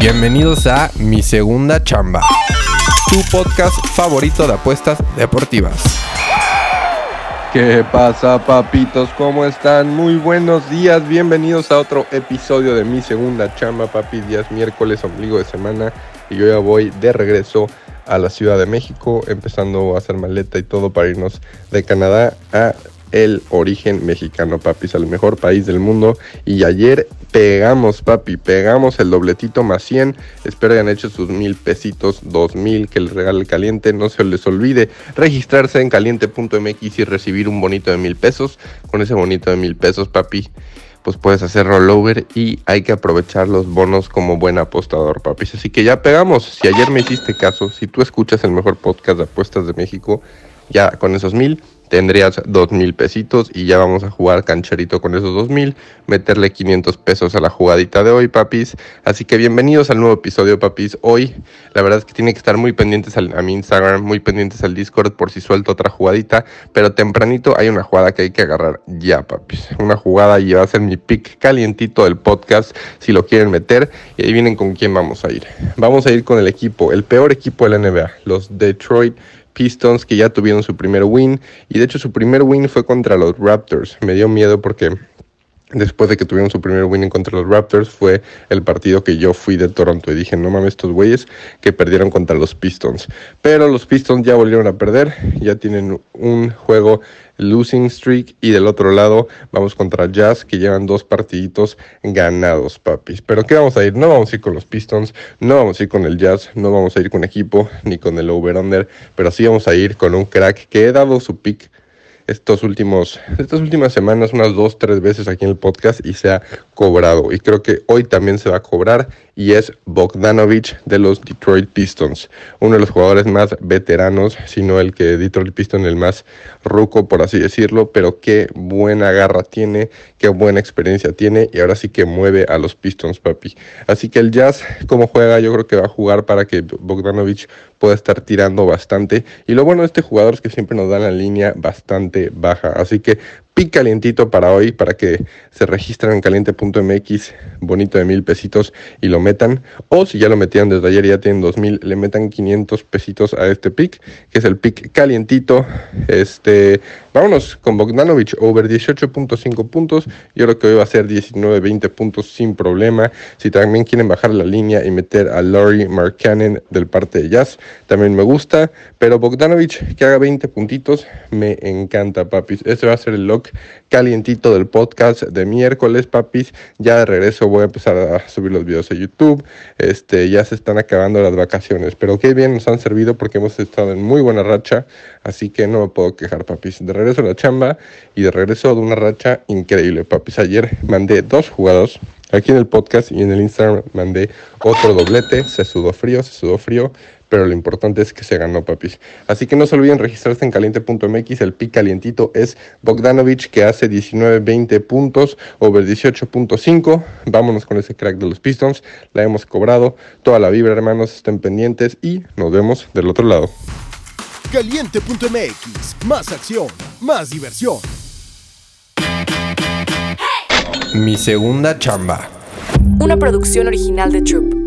Bienvenidos a Mi Segunda Chamba, tu podcast favorito de apuestas deportivas. ¿Qué pasa, papitos? ¿Cómo están? Muy buenos días. Bienvenidos a otro episodio de Mi Segunda Chamba, papi. Días miércoles, ombligo de semana. Y yo ya voy de regreso a la Ciudad de México, empezando a hacer maleta y todo para irnos de Canadá a el origen mexicano, papis, al mejor país del mundo. Y ayer pegamos, papi, pegamos el dobletito más 100. Espero hayan hecho sus mil pesitos, dos mil que les regale el caliente. No se les olvide registrarse en caliente.mx y recibir un bonito de mil pesos. Con ese bonito de mil pesos, papi, pues puedes hacer rollover y hay que aprovechar los bonos como buen apostador, papis. Así que ya pegamos. Si ayer me hiciste caso, si tú escuchas el mejor podcast de apuestas de México, ya con esos mil tendrías dos mil pesitos y ya vamos a jugar cancherito con esos dos mil, meterle 500 pesos a la jugadita de hoy, papis. Así que bienvenidos al nuevo episodio, papis. Hoy, la verdad es que tienen que estar muy pendientes a mi Instagram, muy pendientes al Discord por si suelto otra jugadita, pero tempranito hay una jugada que hay que agarrar ya, papis. Una jugada y va a ser mi pick calientito del podcast, si lo quieren meter. Y ahí vienen con quién vamos a ir. Vamos a ir con el equipo, el peor equipo de la NBA, los Detroit Pistons que ya tuvieron su primer win y de hecho su primer win fue contra los Raptors. Me dio miedo porque después de que tuvieron su primer win contra los Raptors fue el partido que yo fui de Toronto y dije, no mames, estos güeyes que perdieron contra los Pistons. Pero los Pistons ya volvieron a perder, ya tienen un juego losing streak y del otro lado vamos contra Jazz que llevan dos partiditos ganados, papis. Pero ¿qué vamos a ir? No vamos a ir con los Pistons, no vamos a ir con el Jazz, no vamos a ir con equipo ni con el over-under, pero sí vamos a ir con un crack que he dado su pick estos últimos, estas últimas semanas unas dos, tres veces aquí en el podcast y se ha cobrado. Y creo que hoy también se va a cobrar y es Bogdanovich de los Detroit Pistons. Uno de los jugadores más veteranos, sino el que Detroit Pistons, el más ruco, por así decirlo, pero qué buena garra tiene, qué buena experiencia tiene y ahora sí que mueve a los Pistons, papi. Así que el Jazz, como juega, yo creo que va a jugar para que Bogdanovich pueda estar tirando bastante. Y lo bueno de este jugador es que siempre nos da la línea bastante baja. Así que pic calientito para hoy, para que se registren en caliente.mx, bonito de mil pesitos y lo metan. O si ya lo metieron desde ayer y ya tienen dos mil, le metan 500 pesitos a este pick, que es el pick calientito. Este, vámonos con Bogdanovich, over 18.5 puntos. Yo creo que hoy va a ser 19, 20 puntos sin problema. Si también quieren bajar la línea y meter a Laurie Markkanen del parte de Jazz, también me gusta. Pero Bogdanovich, que haga 20 puntitos, me encanta, papis. Este va a ser el lock calientito del podcast de miércoles, papis. Ya de regreso voy a empezar a subir los videos a YouTube. Este, ya se están acabando las vacaciones, pero qué bien nos han servido porque hemos estado en muy buena racha, así que no me puedo quejar, papis. De regreso a la chamba y de regreso de una racha increíble, papis. Ayer mandé dos jugados. Aquí en el podcast y en el Instagram mandé otro doblete, se sudó frío, se sudó frío, pero lo importante es que se ganó, papis. Así que no se olviden registrarse en caliente.mx, el pic calientito es Bogdanovich que hace 19-20 puntos, over 18.5. Vámonos con ese crack de los Pistons, la hemos cobrado, toda la vibra, hermanos, estén pendientes y nos vemos del otro lado. Caliente.mx, más acción, más diversión. Mi segunda chamba. Una producción original de Troop.